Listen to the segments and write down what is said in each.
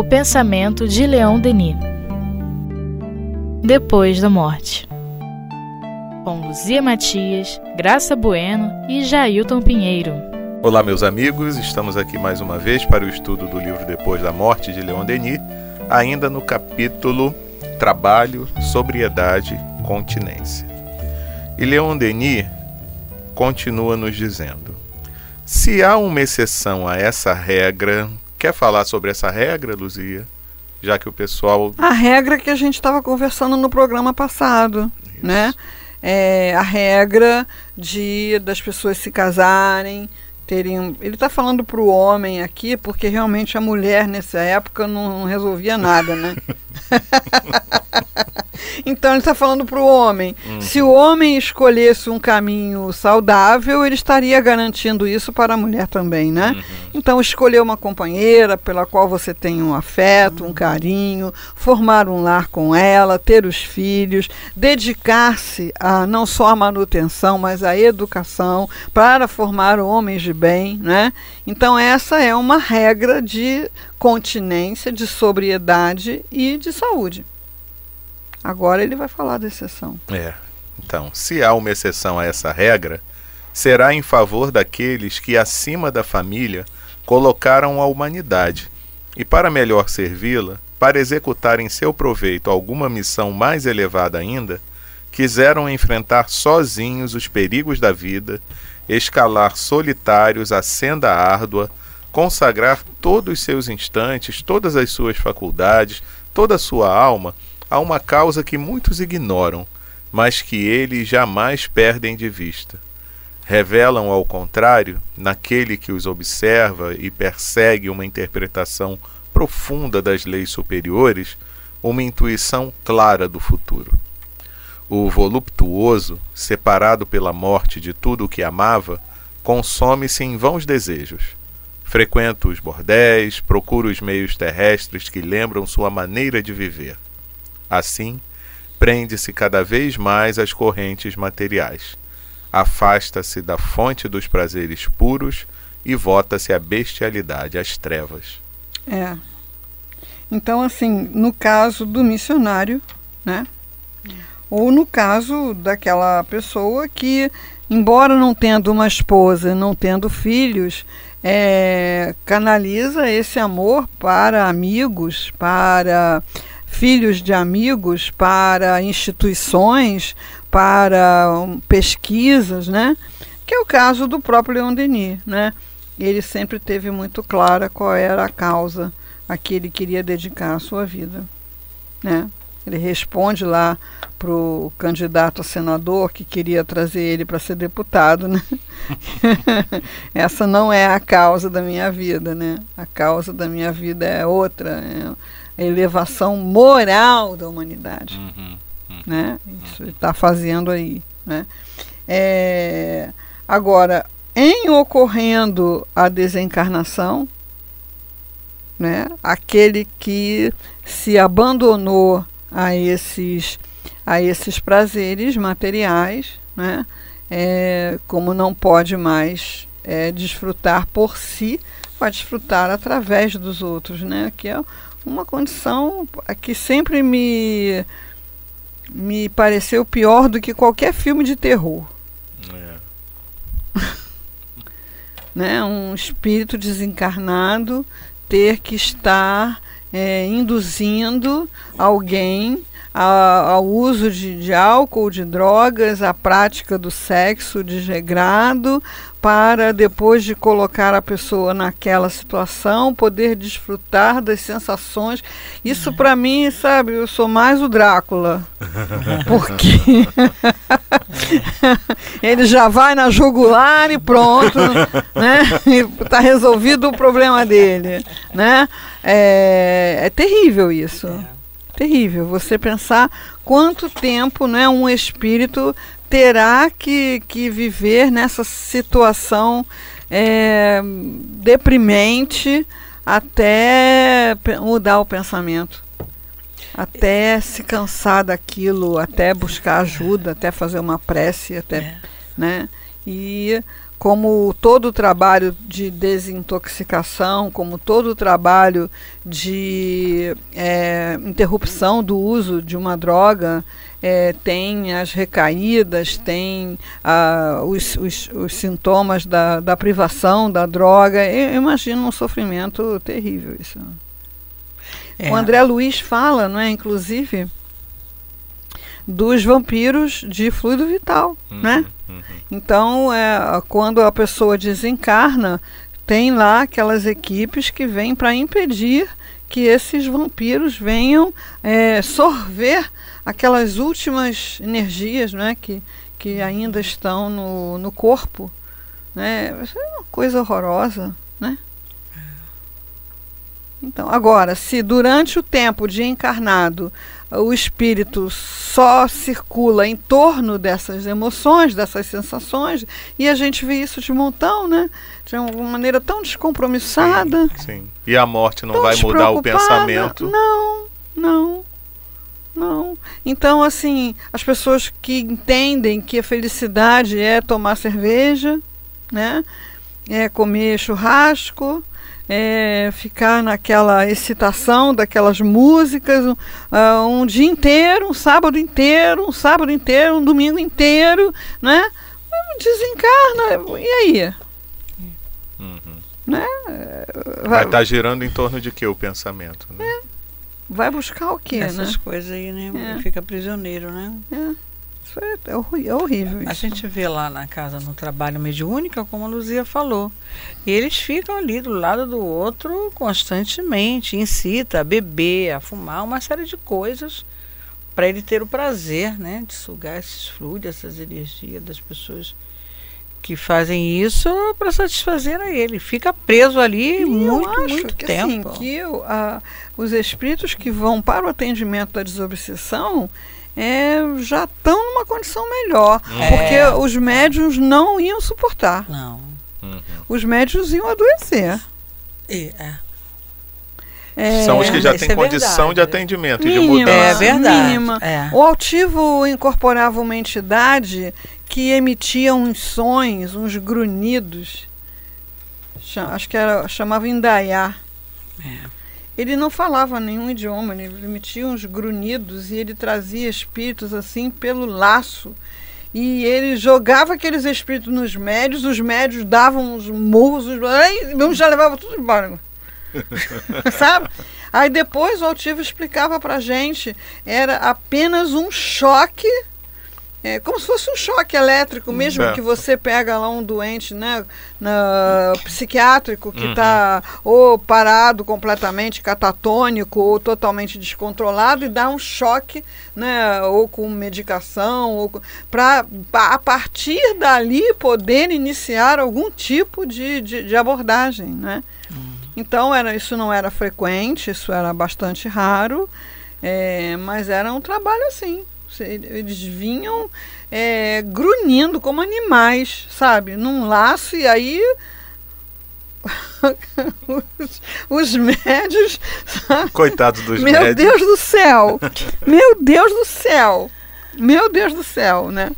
O pensamento de Leão Denis. Depois da morte. Com Luzia Matias, Graça Bueno e Jailton Pinheiro. Olá, meus amigos, estamos aqui mais uma vez para o estudo do livro Depois da Morte de Leon Denis, ainda no capítulo Trabalho, Sobriedade, Continência. E Leon Denis continua nos dizendo: se há uma exceção a essa regra, quer falar sobre essa regra, Luzia? Já que o pessoal. A regra que a gente estava conversando no programa passado, Isso. né? É a regra de das pessoas se casarem, terem. Ele está falando para o homem aqui, porque realmente a mulher nessa época não, não resolvia nada, né? Então ele está falando para o homem. Uhum. Se o homem escolhesse um caminho saudável, ele estaria garantindo isso para a mulher também, né? Uhum. Então escolher uma companheira pela qual você tem um afeto, um carinho, formar um lar com ela, ter os filhos, dedicar-se a não só a manutenção, mas a educação para formar homens de bem, né? Então essa é uma regra de continência, de sobriedade e de saúde. Agora ele vai falar da exceção. É. Então, se há uma exceção a essa regra, será em favor daqueles que, acima da família, colocaram a humanidade, e para melhor servi-la, para executar em seu proveito alguma missão mais elevada ainda, quiseram enfrentar sozinhos os perigos da vida, escalar solitários a senda árdua, consagrar todos os seus instantes, todas as suas faculdades, toda a sua alma a uma causa que muitos ignoram, mas que eles jamais perdem de vista. Revelam, ao contrário, naquele que os observa e persegue uma interpretação profunda das leis superiores, uma intuição clara do futuro. O voluptuoso, separado pela morte de tudo o que amava, consome-se em vãos desejos. Frequenta os bordéis, procura os meios terrestres que lembram sua maneira de viver. Assim, prende-se cada vez mais às correntes materiais. Afasta-se da fonte dos prazeres puros e vota-se à bestialidade, às trevas. É. Então, assim, no caso do missionário, né? Ou no caso daquela pessoa que, embora não tendo uma esposa, não tendo filhos, é, canaliza esse amor para amigos, para filhos de amigos para instituições, para um, pesquisas, né? Que é o caso do próprio Leon Denis, né? Ele sempre teve muito clara qual era a causa a que ele queria dedicar a sua vida, né? Ele responde lá para o candidato a senador que queria trazer ele para ser deputado, né? Essa não é a causa da minha vida, né? A causa da minha vida é outra. É a elevação moral da humanidade. Uhum, uhum, né? Isso ele está fazendo aí. Né? É, agora, em ocorrendo a desencarnação, né, aquele que se abandonou a esses, a esses prazeres materiais, né, é, como não pode mais é, desfrutar por si, vai desfrutar através dos outros, né, que é uma condição que sempre me me pareceu pior do que qualquer filme de terror. É. né? Um espírito desencarnado ter que estar é, induzindo alguém ao uso de, de álcool, de drogas, à prática do sexo desregrado, para depois de colocar a pessoa naquela situação, poder desfrutar das sensações. Isso para mim, sabe, eu sou mais o Drácula. Porque ele já vai na jugular e pronto, né? Está resolvido o problema dele, né? É, é terrível isso. Terrível. Você pensar quanto tempo né, um espírito terá que, que viver nessa situação é, deprimente até mudar o pensamento. Até se cansar daquilo, até buscar ajuda, até fazer uma prece, até, é. né? E como todo o trabalho de desintoxicação, como todo o trabalho de é, interrupção do uso de uma droga, é, tem as recaídas, tem ah, os, os, os, sintomas da, da privação da droga. Eu imagino um sofrimento terrível isso. É. O André Luiz fala, não é, inclusive, dos vampiros de fluido vital, uhum, né? Uhum. Então, é, quando a pessoa desencarna, tem lá aquelas equipes que vêm para impedir que esses vampiros venham é, sorver aquelas últimas energias né, que, que ainda estão no, no corpo. Né? Isso é uma coisa horrorosa. Né? Então, agora, se durante o tempo de encarnado o espírito só circula em torno dessas emoções, dessas sensações, e a gente vê isso de montão, né? De uma maneira tão descompromissada. Sim, sim. E a morte não vai mudar o pensamento? Não, não. Não. Então, assim, as pessoas que entendem que a felicidade é tomar cerveja, né? É comer churrasco, é, ficar naquela excitação daquelas músicas um, uh, um, dia inteiro, um sábado inteiro, um sábado inteiro, um domingo inteiro, né? Desencarna, e aí? Uhum. Né? Vai estar tá girando em torno de que o pensamento? Né? É. Vai buscar o quê, Essas né? coisas aí, né? É. Fica prisioneiro, né? É. Isso é, é, é horrível. A gente vê lá na casa, no trabalho mediúnica, como a Luzia falou. E eles ficam ali do lado do outro constantemente, incita a beber, a fumar, uma série de coisas para ele ter o prazer, né, de sugar esses fluidos, essas energias das pessoas que fazem isso para satisfazer a ele. Fica preso ali e muito, muito que, tempo. Assim, que a, os espíritos que vão para o atendimento da desobsessão é, já estão numa condição melhor. É. Porque os médios não iam suportar. Não. Uhum. Os médios iam adoecer. É. É, São os que já têm é condição verdade. de atendimento, mínima, de mudança. É verdade. Mínima. É. O altivo incorporava uma entidade que emitia uns sons, uns grunhidos. Acho que era, chamava Indaiá. É. Ele não falava nenhum idioma, ele emitia uns grunhidos e ele trazia espíritos assim pelo laço. E ele jogava aqueles espíritos nos médios, os médios davam uns murros, os já levava tudo embora. Sabe? Aí depois o Altivo explicava pra gente, era apenas um choque é como se fosse um choque elétrico, mesmo é. que você pega lá um doente né, na, psiquiátrico que está uhum. ou parado completamente catatônico ou totalmente descontrolado e dá um choque, né, ou com medicação, ou para a partir dali poder iniciar algum tipo de, de, de abordagem. Né? Uhum. Então era, isso não era frequente, isso era bastante raro, é, mas era um trabalho assim eles vinham é, grunhindo como animais, sabe? Num laço, e aí os, os, médios. Coitados dos Meu médios. Deus do céu! Meu Deus do céu! Meu Deus do céu, né?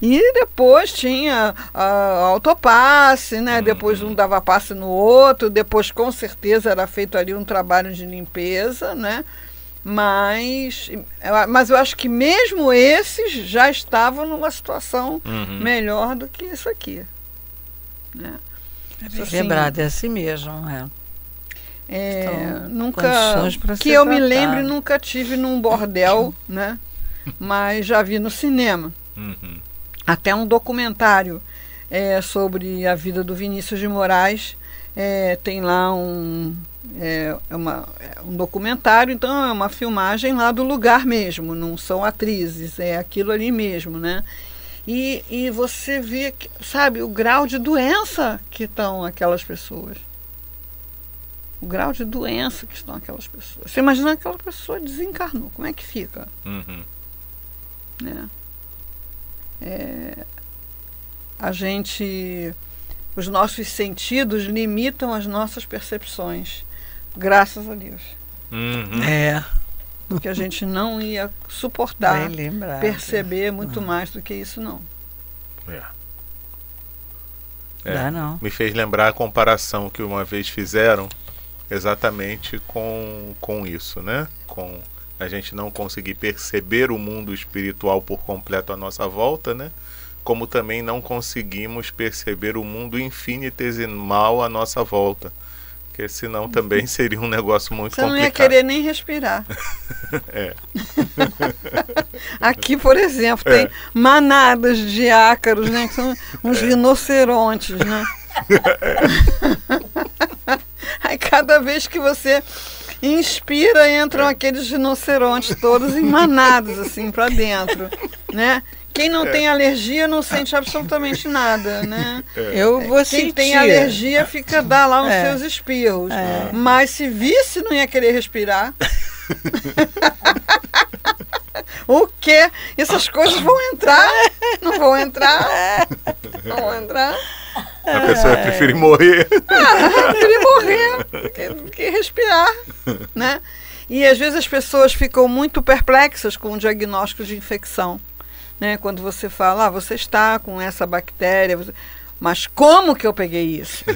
E depois tinha autopasse, né? Uhum. Depois um dava passe no outro, depois com certeza era feito ali um trabalho de limpeza, né? Mas, mas eu acho que mesmo esses já estavam numa situação uhum. melhor do que isso aqui. Né? É assim, lembrado, é assim mesmo. É. É, nunca que eu tratado. me lembre nunca tive num bordel né mas já vi no cinema uhum. até um documentário é, sobre a vida do Vinícius de Moraes é, tem lá um, é, é, uma, é um documentário, então é uma filmagem lá do lugar mesmo, não são atrizes, é aquilo ali mesmo, né? E, e você vê, sabe, o grau de doença que estão aquelas pessoas. O grau de doença que estão aquelas pessoas. Você imagina aquela pessoa desencarnou, como é que fica? Uhum. Né? É, a gente os nossos sentidos limitam as nossas percepções. Graças a Deus. Uhum. É. Porque a gente não ia suportar perceber muito uhum. mais do que isso, não. É. É, Dá não. Me fez lembrar a comparação que uma vez fizeram exatamente com, com isso, né? Com a gente não conseguir perceber o mundo espiritual por completo à nossa volta, né? Como também não conseguimos perceber o mundo infinitesimal à nossa volta. Porque senão também seria um negócio muito Você não complicado. ia querer nem respirar. É. Aqui, por exemplo, É. tem manadas de ácaros, né? Que são uns rinocerontes, né? Aí cada vez que você inspira, entram É. aqueles rinocerontes todos em manadas, assim, para dentro, né? Quem É. não tem alergia não sente absolutamente nada, né? Eu vou Quem sentir. tem alergia fica dá lá os É. seus espirros. É. Mas se visse, não ia querer respirar. o quê? Essas coisas vão entrar? Não vão entrar? Não vão entrar? A pessoa prefere morrer. Ele morrer do que, do que respirar, né? E às vezes as pessoas ficam muito perplexas com o diagnóstico de infecção, né? Quando você fala, ah, você está com essa bactéria, você- mas como que eu peguei isso?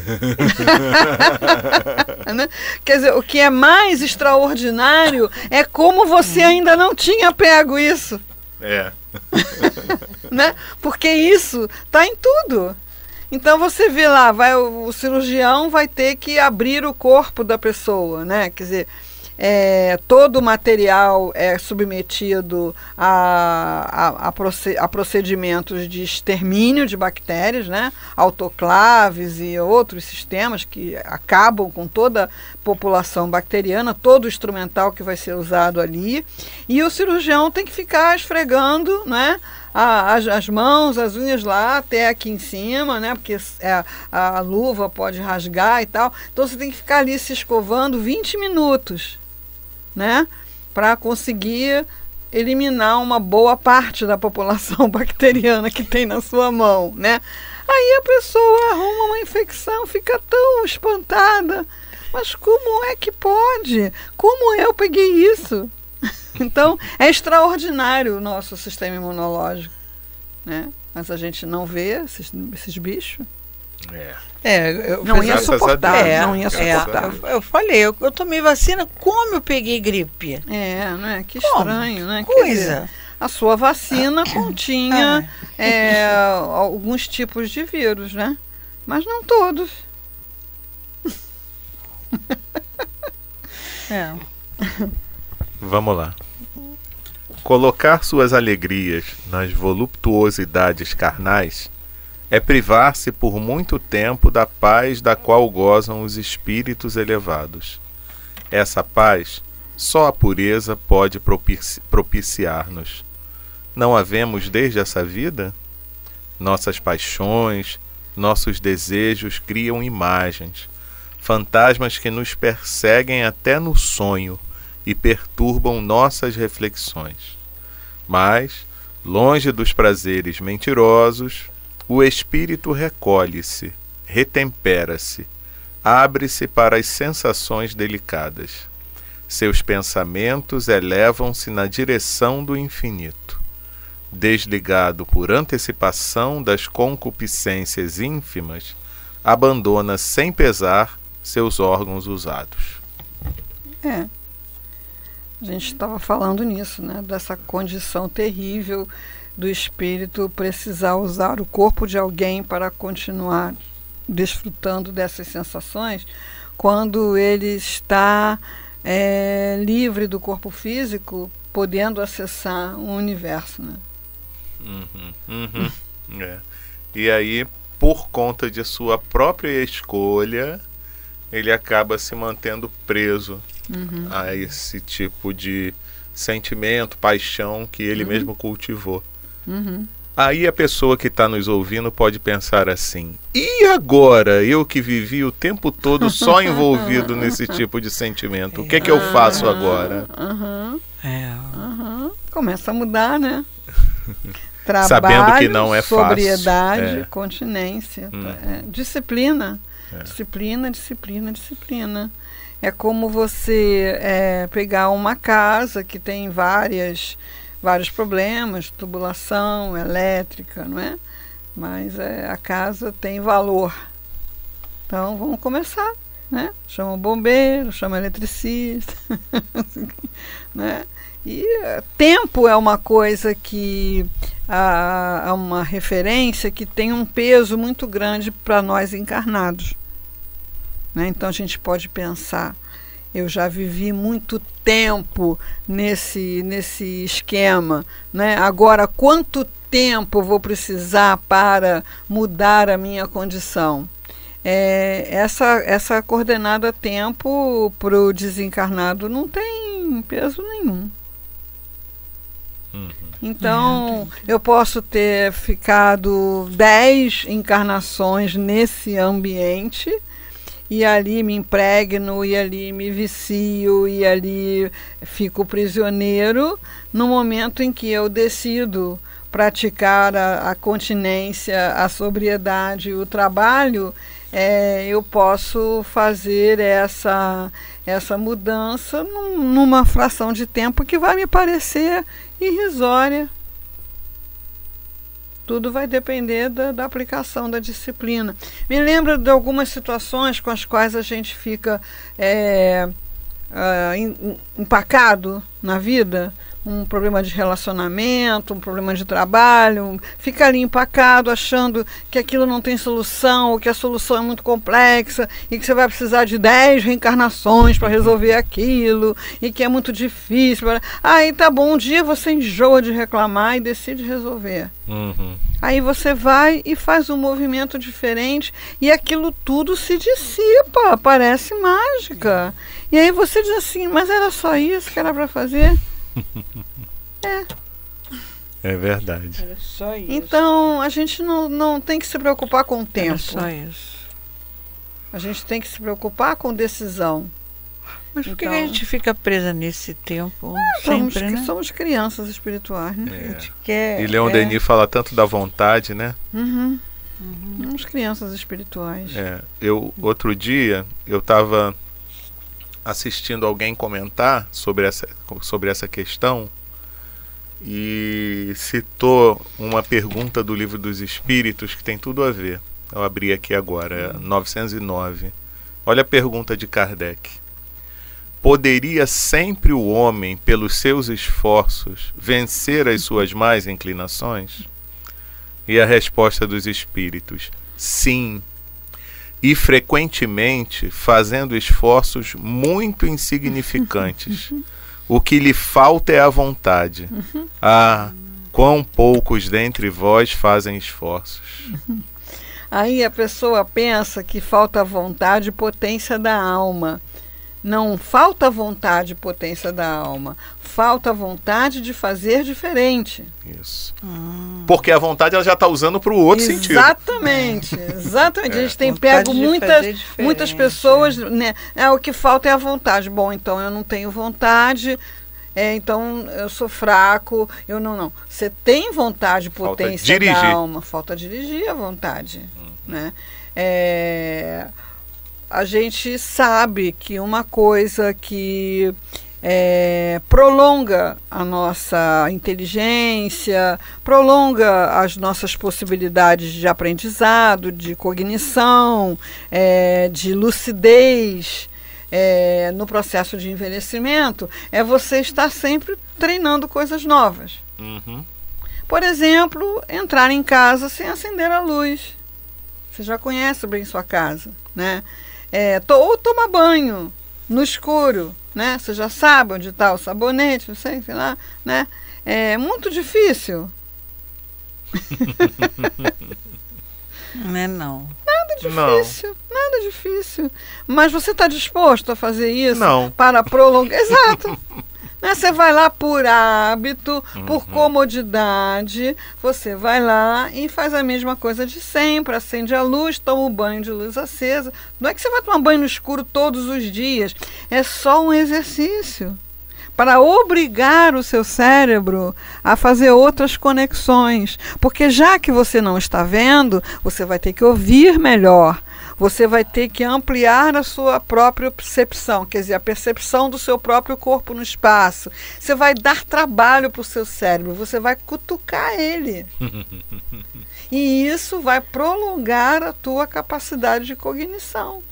Né? Quer dizer, o que é mais extraordinário é como você ainda não tinha pego isso, É. né? Porque isso está em tudo. Então você vê lá, vai o, o cirurgião vai ter que abrir o corpo da pessoa, né? Quer dizer, é, todo o material é submetido a, a, a, proce- a procedimentos de extermínio de bactérias, né? Autoclaves e outros sistemas que acabam com toda a população bacteriana, todo o instrumental que vai ser usado ali. E o cirurgião tem que ficar esfregando, né? as, as mãos, as unhas lá até aqui em cima, né? Porque é, a, a luva pode rasgar e tal. Então você tem que ficar ali se escovando 20 minutos, né? Para conseguir eliminar uma boa parte da população bacteriana que tem na sua mão, né? Aí a pessoa arruma uma infecção, fica tão espantada. Mas como é que pode? Como eu peguei isso? Então, é extraordinário o nosso sistema imunológico, né? Mas a gente não vê esses, esses bichos. É. É, eu, Não ia suportar, Deus, não ia É, suportar. Deus. eu, falei, eu, eu tomei vacina, como eu peguei gripe? É, né? Que Como? estranho, né? Quer dizer, Coisa. a sua vacina continha é, alguns tipos de vírus, né? Mas não todos. É. Vamos lá. Colocar suas alegrias nas voluptuosidades carnais é privar-se por muito tempo da paz da qual gozam os espíritos elevados. Essa paz só a pureza pode propici- propiciar-nos. Não havemos desde essa vida? Nossas paixões, nossos desejos criam imagens, fantasmas que nos perseguem até no sonho e perturbam nossas reflexões. Mas, longe dos prazeres mentirosos, o espírito recolhe-se, retempera-se, abre-se para as sensações delicadas. Seus pensamentos elevam-se na direção do infinito. Desligado por antecipação das concupiscências ínfimas, abandona sem pesar seus órgãos usados. É. A gente estava falando nisso, né? Dessa condição terrível do espírito precisar usar o corpo de alguém para continuar desfrutando dessas sensações, quando ele está é, livre do corpo físico, podendo acessar o universo, né? Uhum, uhum, é. E aí, por conta de sua própria escolha, ele acaba se mantendo preso Uhum. a esse tipo de sentimento, paixão que ele mesmo cultivou. Uhum. Aí a pessoa que está nos ouvindo pode pensar assim: e agora eu que vivi o tempo todo só envolvido nesse tipo de sentimento, o que é que eu faço agora? É. aham. Começa a mudar, né? Trabalho, Sabendo que não é fácil. sobriedade, É. continência, Hum. é, disciplina, É. disciplina, disciplina, disciplina. É como você é, pegar uma casa que tem várias, vários problemas, tubulação elétrica, não é? mas é, a casa tem valor. Então vamos começar, né? Chama o bombeiro, chama o eletricista, né? E uh, tempo é uma coisa que há, há uma referência que tem um peso muito grande para nós encarnados. Né? Então a gente pode pensar, eu já vivi muito tempo nesse, nesse esquema. Né? Agora, quanto tempo eu vou precisar para mudar a minha condição? É, essa, essa coordenada tempo para o desencarnado não tem peso nenhum. Uhum. Então, eu posso ter ficado dez encarnações nesse ambiente e ali me impregno, e ali me vicio, e ali fico prisioneiro, no momento em que eu decido praticar a, a continência, a sobriedade, o trabalho, é, eu posso fazer essa, essa mudança num, numa fração de tempo que vai me parecer irrisória. Tudo vai depender da, da aplicação da disciplina. Me lembra de algumas situações com as quais a gente fica é, uh, empacado na vida um problema de relacionamento, um problema de trabalho, fica ali empacado achando que aquilo não tem solução, ou que a solução é muito complexa e que você vai precisar de 10 reencarnações para resolver aquilo e que é muito difícil. Aí tá bom, um dia você enjoa de reclamar e decide resolver. Uhum. Aí você vai e faz um movimento diferente e aquilo tudo se dissipa, parece mágica. E aí você diz assim, mas era só isso que era para fazer? É. É verdade. Era só isso. Então a gente não, não tem que se preocupar com o tempo. Era só isso. A gente tem que se preocupar com decisão. Mas por que Então- a gente fica presa nesse tempo? Somos, sempre, né? somos crianças espirituais, né? A É. gente quer, E Leon é, Denis fala tanto da vontade, né? Uhum. Somos crianças espirituais. É, eu outro dia eu estava assistindo alguém comentar sobre essa, sobre essa questão e citou uma pergunta do livro dos Espíritos que tem tudo a ver. Eu abri aqui agora, é 909. Olha a pergunta de Kardec. Poderia sempre o homem, pelos seus esforços, vencer as suas más inclinações? E a resposta dos espíritos: sim, e frequentemente fazendo esforços muito insignificantes. O que lhe falta é a vontade. Ah, quão poucos dentre vós fazem esforços. Aí a pessoa pensa que falta vontade e potência da alma. Não falta vontade e potência da alma. Falta vontade de fazer diferente. Isso. Hum. Porque a vontade ela já está usando para o outro sentido. Exatamente. Exatamente. A gente tem Vontade pego muitas, muitas pessoas, né? É, o que falta é a vontade. Bom, então eu não tenho vontade. É, então eu sou fraco, eu não, não. Você tem vontade, Falta potência da dirigir. alma, falta dirigir a vontade, né? É, a gente sabe que uma coisa que é, prolonga a nossa inteligência, prolonga as nossas possibilidades de aprendizado, de cognição, é, de lucidez é, no processo de envelhecimento, é você estar sempre treinando coisas novas. Uhum. Por exemplo, entrar em casa sem acender a luz. Você já conhece bem sua casa, né? É, to- ou tomar banho no escuro, né? Você já sabe onde está o sabonete, não sei, sei lá, né? É muito difícil. Não é não. Não. Difícil, nada difícil. Mas você está disposto a fazer isso? Não. Para prolongar. Exato. Né, Você vai lá por hábito, por Uhum. comodidade, você vai lá e faz a mesma coisa de sempre, acende a luz, toma o banho de luz acesa. Não é que você vai tomar banho no escuro todos os dias, é só um exercício para obrigar o seu cérebro a fazer outras conexões. Porque já que você não está vendo, você vai ter que ouvir melhor. Você vai ter que ampliar a sua própria percepção, quer dizer, a percepção do seu próprio corpo no espaço. Você vai dar trabalho para o seu cérebro, você vai cutucar ele. e isso vai prolongar a tua capacidade de cognição.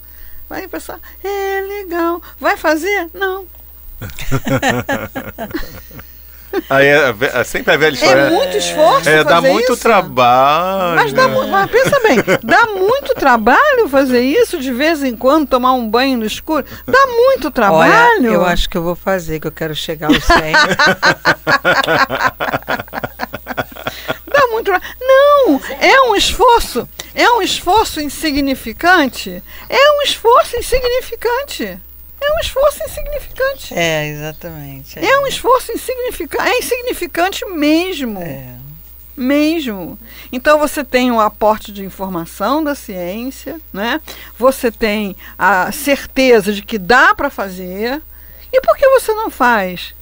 Vai pensar, é legal. Vai fazer? Não. Aí é, é, sempre a velha história. É muito esforço. É, dá muito isso. trabalho. Mas, dá, mas pensa bem, dá muito trabalho fazer isso de vez em quando, tomar um banho no escuro. Dá muito trabalho. Olha, eu acho que eu vou fazer, que eu quero chegar aos 100. Dá muito tra- Não, é um esforço. É um esforço insignificante. É um esforço insignificante. É um esforço insignificante. é, exatamente. É um esforço insignificante. É insignificante mesmo. É. mesmo. Então você tem o aporte de informação da ciência, né? Você tem a certeza de que dá para fazer. E por que você não faz?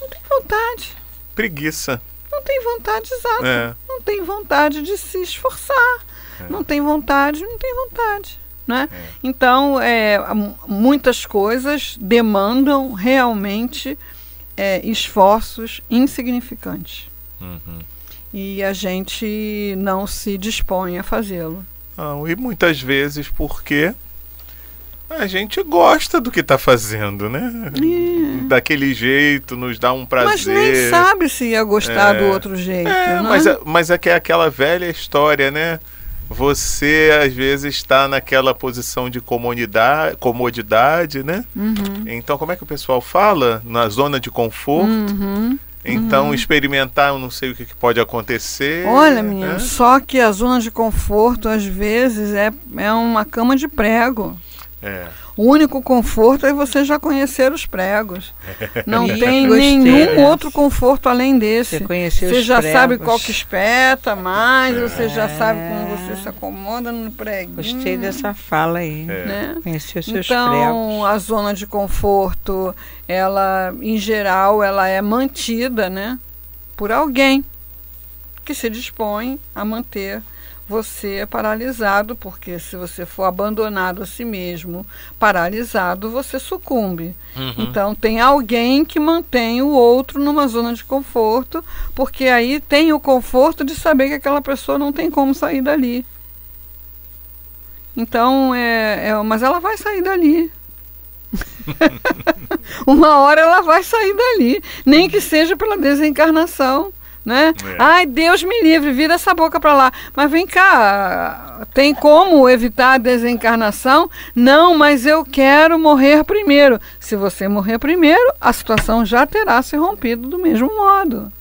Não tem vontade. Preguiça. Não tem vontade exata. É. Não tem vontade de se esforçar. Não tem vontade, não tem vontade. Né? Então, é, muitas coisas demandam realmente é, esforços insignificantes. Uhum. E a gente não se dispõe a fazê-lo. Não, e muitas vezes porque a gente gosta do que está fazendo, né? Daquele jeito, nos dá um prazer. Mas nem sabe se ia gostar É. do outro jeito. É, né? mas, é, mas é que é aquela velha história, né? Você às vezes está naquela posição de comodidade, comodidade, né? Uhum. Então, como é que o pessoal fala? Na zona de conforto. Uhum. Então, experimentar, eu não sei o que, que pode acontecer. Olha, menino, né? só que a zona de conforto, às vezes, é, é uma cama de prego. É. O único conforto é você já conhecer os pregos. Não Ih, tem gostei nenhum outro conforto além desse. Você conheceu Você os já pregos. sabe qual que espeta mais, você já É. sabe como você se acomoda no prego. Gostei dessa fala aí. É. Né? Conheceu seus Então, pregos. a zona de conforto, ela, em geral, ela é mantida, né, por alguém que se dispõe a manter você paralisado, porque se você for abandonado a si mesmo, paralisado, você sucumbe. Uhum. Então, tem alguém que mantém o outro numa zona de conforto, porque aí tem o conforto de saber que aquela pessoa não tem como sair dali. Então, é, é mas ela vai sair dali. Uma hora ela vai sair dali, nem que seja pela desencarnação, né? É. Ai, Deus me livre, vira essa boca para lá. Mas vem cá, tem como evitar a desencarnação? Não, mas eu quero morrer primeiro. Se você morrer primeiro, a situação já terá se rompido do mesmo modo.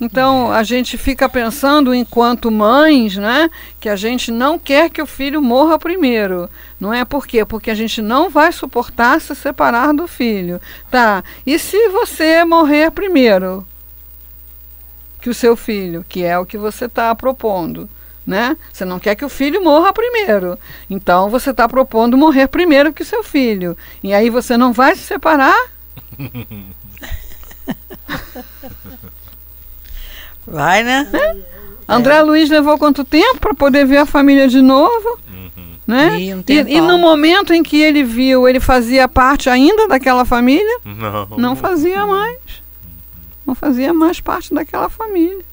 Então a gente fica pensando enquanto mães, né, que a gente não quer que o filho morra primeiro. Não é por quê? Porque a gente não vai suportar se separar do filho. Tá. E se você morrer primeiro que o seu filho, que é o que você está propondo, né? Você não quer que o filho morra primeiro. Então você está propondo morrer primeiro que o seu filho. E aí você não vai se separar? Vai, né? André Luiz levou quanto tempo para poder ver a família de novo? Né? Ih, um E, e no momento em que ele viu, ele fazia parte ainda daquela família? Não. Não fazia mais. Não fazia mais parte daquela família.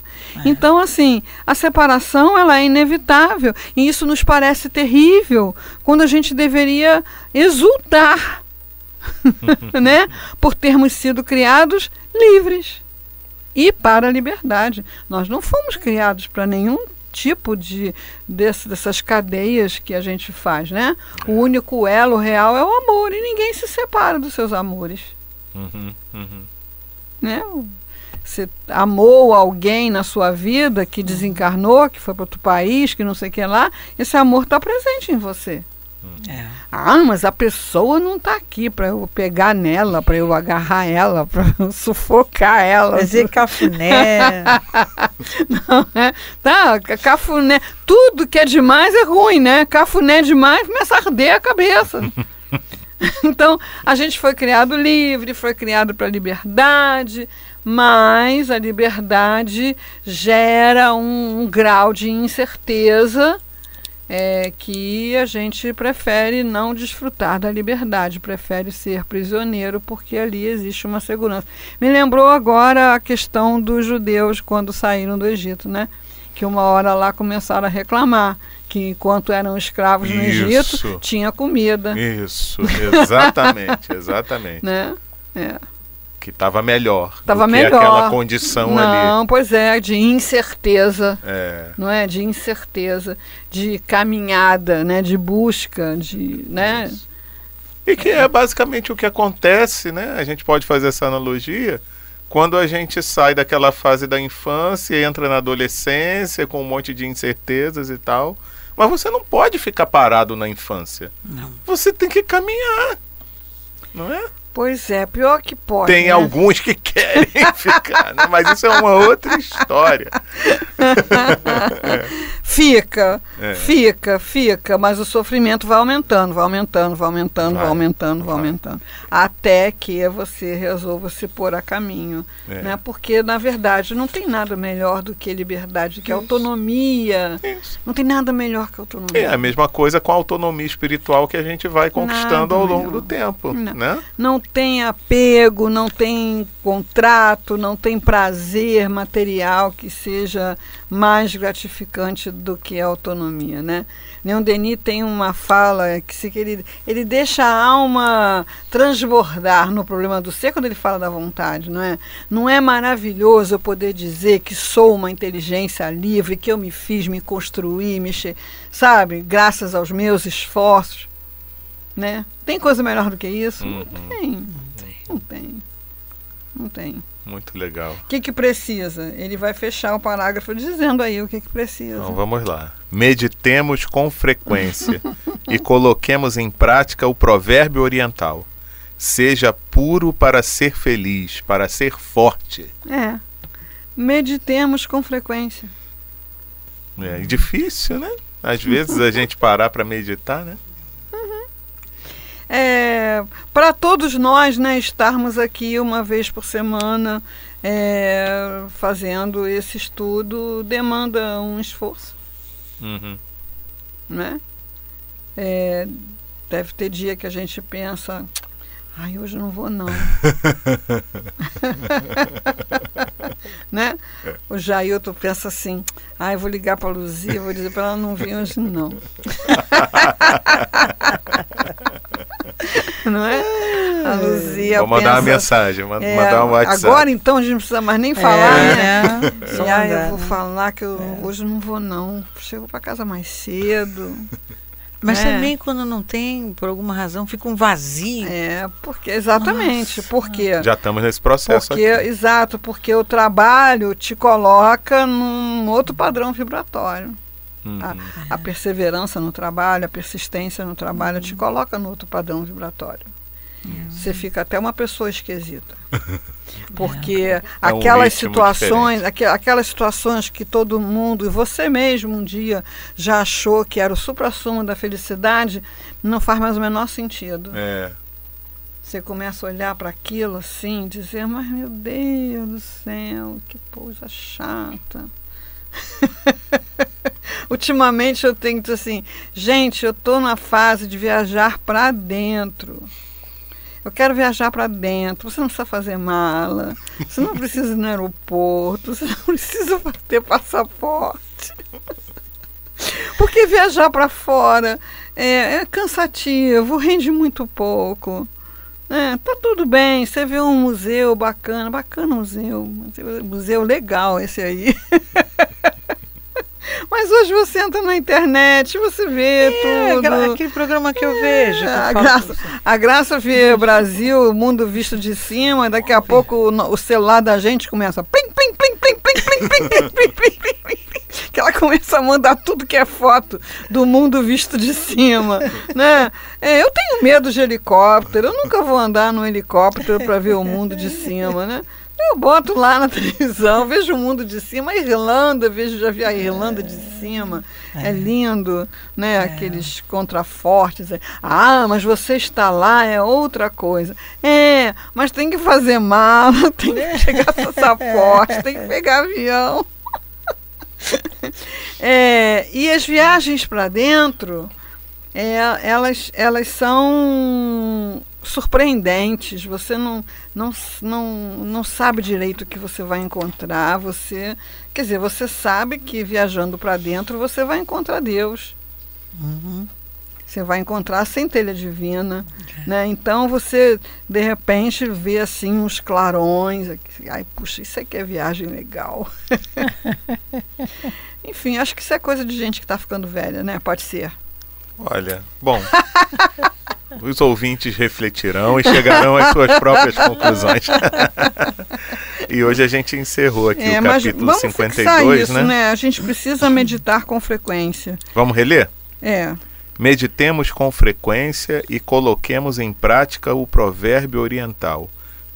Então, assim, a separação ela é inevitável. E isso nos parece terrível quando a gente deveria exultar, né? Por termos sido criados livres e para a liberdade. Nós não fomos criados para nenhum tipo de desse- dessas cadeias que a gente faz, né? O único elo real é o amor e ninguém se separa dos seus amores, Uhum, uhum. né? Você amou alguém na sua vida que desencarnou, que foi para outro país, que não sei o que lá, esse amor está presente em você. É. Ah, mas a pessoa não está aqui para eu pegar nela, para eu agarrar ela, para sufocar ela. Fazer cafuné. Não, é? Tá, ca- cafuné. Tudo que é demais é ruim, né? Cafuné demais começa a arder a cabeça. então, a gente foi criado livre, foi criado para liberdade, mas a liberdade gera um, um grau de incerteza é que a gente prefere não desfrutar da liberdade, prefere ser prisioneiro porque ali existe uma segurança. Me lembrou agora a questão dos judeus quando saíram do Egito, né? Que uma hora lá começaram a reclamar que enquanto eram escravos no Isso. Egito tinha comida, Isso, exatamente, exatamente. né? É. Que estava melhor. do Tava que melhor. aquela condição ali. Não, pois é, de incerteza. É, não é? De incerteza, de caminhada, né? De busca, de, né? Isso. E que é basicamente o que acontece, né? A gente pode fazer essa analogia quando a gente sai daquela fase da infância e entra na adolescência com um monte de incertezas e tal. Mas você não pode ficar parado na infância. Não. Você tem que caminhar. Não é? Pois é, pior que pode. Tem né? alguns que querem ficar, né? Mas isso é uma outra história. Fica, É. fica, fica, mas o sofrimento vai aumentando, vai aumentando, vai aumentando, vai, Vai, aumentando, vai, vai. aumentando. Até que você resolva se pôr a caminho. É. Né? Porque, na verdade, não tem nada melhor do que liberdade, que Isso. autonomia. Isso. Não tem nada melhor que autonomia. É a mesma coisa com a autonomia espiritual que a gente vai conquistando Nada ao longo melhor. do tempo, Não. né? não tem apego, não tem contrato, não tem prazer material que seja mais gratificante do que a autonomia, né? Leon Denis tem uma fala que, se, que ele, ele deixa a alma transbordar no problema do ser quando ele fala da vontade, não é? Não é maravilhoso eu poder dizer que sou uma inteligência livre, que eu me fiz, me construí, me che... sabe, graças aos meus esforços, né? Tem coisa melhor do que isso? Uhum. Não tem. Não tem. Não tem. Muito legal. O que, que precisa? Ele vai fechar o parágrafo dizendo aí o que, que precisa. Então vamos lá. Meditemos com frequência e coloquemos em prática o provérbio oriental. Seja puro para ser feliz, para ser forte. É. Meditemos com frequência. É difícil, né? Às vezes a gente parar para meditar, né? É, Para todos nós, né, estarmos aqui uma vez por semana é, fazendo esse estudo demanda um esforço, Uhum. né? É, deve ter dia que a gente pensa, ai, hoje não vou não. né? O Jailton pensa assim, ai, vou ligar para a Luzia, vou dizer para ela não vir hoje não. não é? A Luzia Vou mandar uma pensa, mensagem, ma- é, mandar um WhatsApp. Agora então a gente não precisa mais nem falar, É, né? Só E aí eu vou né? falar que eu hoje não vou não. Chego para casa mais cedo. Mas É. também quando não tem, por alguma razão, fica um vazio. É, porque exatamente, Nossa. porque Já estamos nesse processo porque aqui. exato, porque o trabalho te coloca num outro padrão vibratório. Uhum. A, a perseverança no trabalho, a persistência no trabalho te coloca no outro padrão vibratório. Você fica até uma pessoa esquisita. Porque um aquelas ritmo situações, aque- aquelas situações que todo mundo, e você mesmo um dia já achou que era o supra-sumo da felicidade, não faz mais o menor sentido. É. Você começa a olhar para aquilo assim, dizer, mas meu Deus do céu, que coisa chata. Ultimamente eu tenho dito assim, gente, eu estou na fase de viajar para dentro. Eu quero viajar para dentro. Você não precisa fazer mala. Você não precisa ir no aeroporto. Você não precisa ter passaporte. Porque viajar para fora é, é cansativo, rende muito pouco. É, tá tudo bem, você vê um museu bacana, bacana museu, museu legal esse aí. Mas hoje você entra na internet, você vê É, tudo. aquele programa que eu vejo. que a, graça, a graça vê Brasil, o mundo visto de cima, daqui a pouco o, o celular da gente começa. Plim, plim, plim, plim, plim, plim, plim, plim, plim, plim, plim, plim, que ela começa a mandar tudo que é foto do mundo visto de cima, né? É, eu tenho medo de helicóptero, eu nunca vou andar num helicóptero para ver o mundo de cima, né? Eu boto lá na televisão, vejo o mundo de cima, a Irlanda, vejo, já vi a Irlanda de cima, é, lindo, né? Aqueles contrafortes. Ah, mas você está lá, é outra coisa. É, mas tem que fazer mala, tem que pegar passaporte, tem que pegar avião. É, e as viagens para dentro, é, elas, elas são surpreendentes. Você não, não, não, não sabe direito o que você vai encontrar. Você, quer dizer, você sabe que viajando para dentro você vai encontrar Deus. Uhum. Você vai encontrar a centelha divina, né? Então você de repente vê assim uns clarões, ai puxa, isso aqui é viagem legal. Enfim, acho que isso é coisa de gente que está ficando velha, né? Pode ser. Olha, bom. os ouvintes refletirão e chegarão às suas próprias conclusões. e hoje a gente encerrou aqui É, o capítulo vamos 52, isso, né? né? A gente precisa meditar com frequência. Vamos reler? É, Meditemos com frequência e coloquemos em prática o provérbio oriental.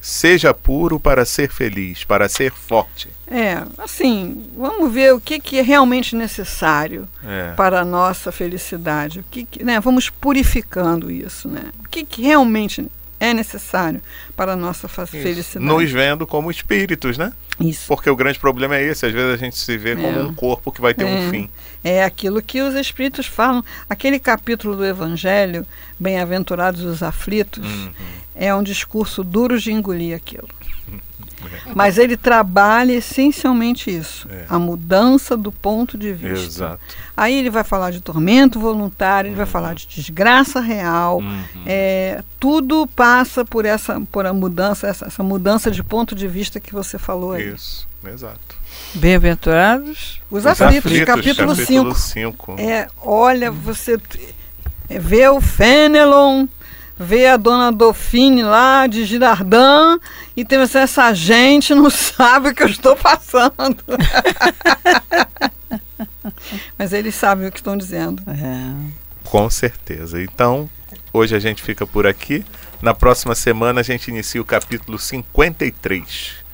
Seja puro para ser feliz, para ser forte. é, assim, vamos ver o que, que é realmente necessário É. para a nossa felicidade. O que, que- né? Vamos purificando isso, né? O que, que realmente é necessário para a nossa felicidade. Nos vendo como espíritos, né? Isso. Porque o grande problema é esse, às vezes a gente se vê como É. um corpo que vai ter um É. fim. É aquilo que os espíritos falam. Aquele capítulo do Evangelho, Bem-aventurados os aflitos, Uhum. é um discurso duro de engolir aquilo. Mas ele trabalha essencialmente isso, É. a mudança do ponto de vista. Exato. Aí ele vai falar de tormento voluntário, ele vai falar de desgraça real. Uhum. É, tudo passa por essa por a mudança, essa, essa mudança de ponto de vista que você falou aí. Isso, exato. Bem-aventurados. Os, Os aflitos, capítulo 5. 5. É, olha, você é, vê o Fenelon, vê a dona Dauphine lá de Girardin e tem você, essa gente não sabe o que eu estou passando. Mas eles sabem o que estão dizendo. É. Com certeza. Então, hoje a gente fica por aqui. Na próxima semana a gente inicia o capítulo 53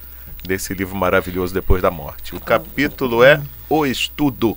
desse livro maravilhoso Depois da Morte. O capítulo é O Estudo.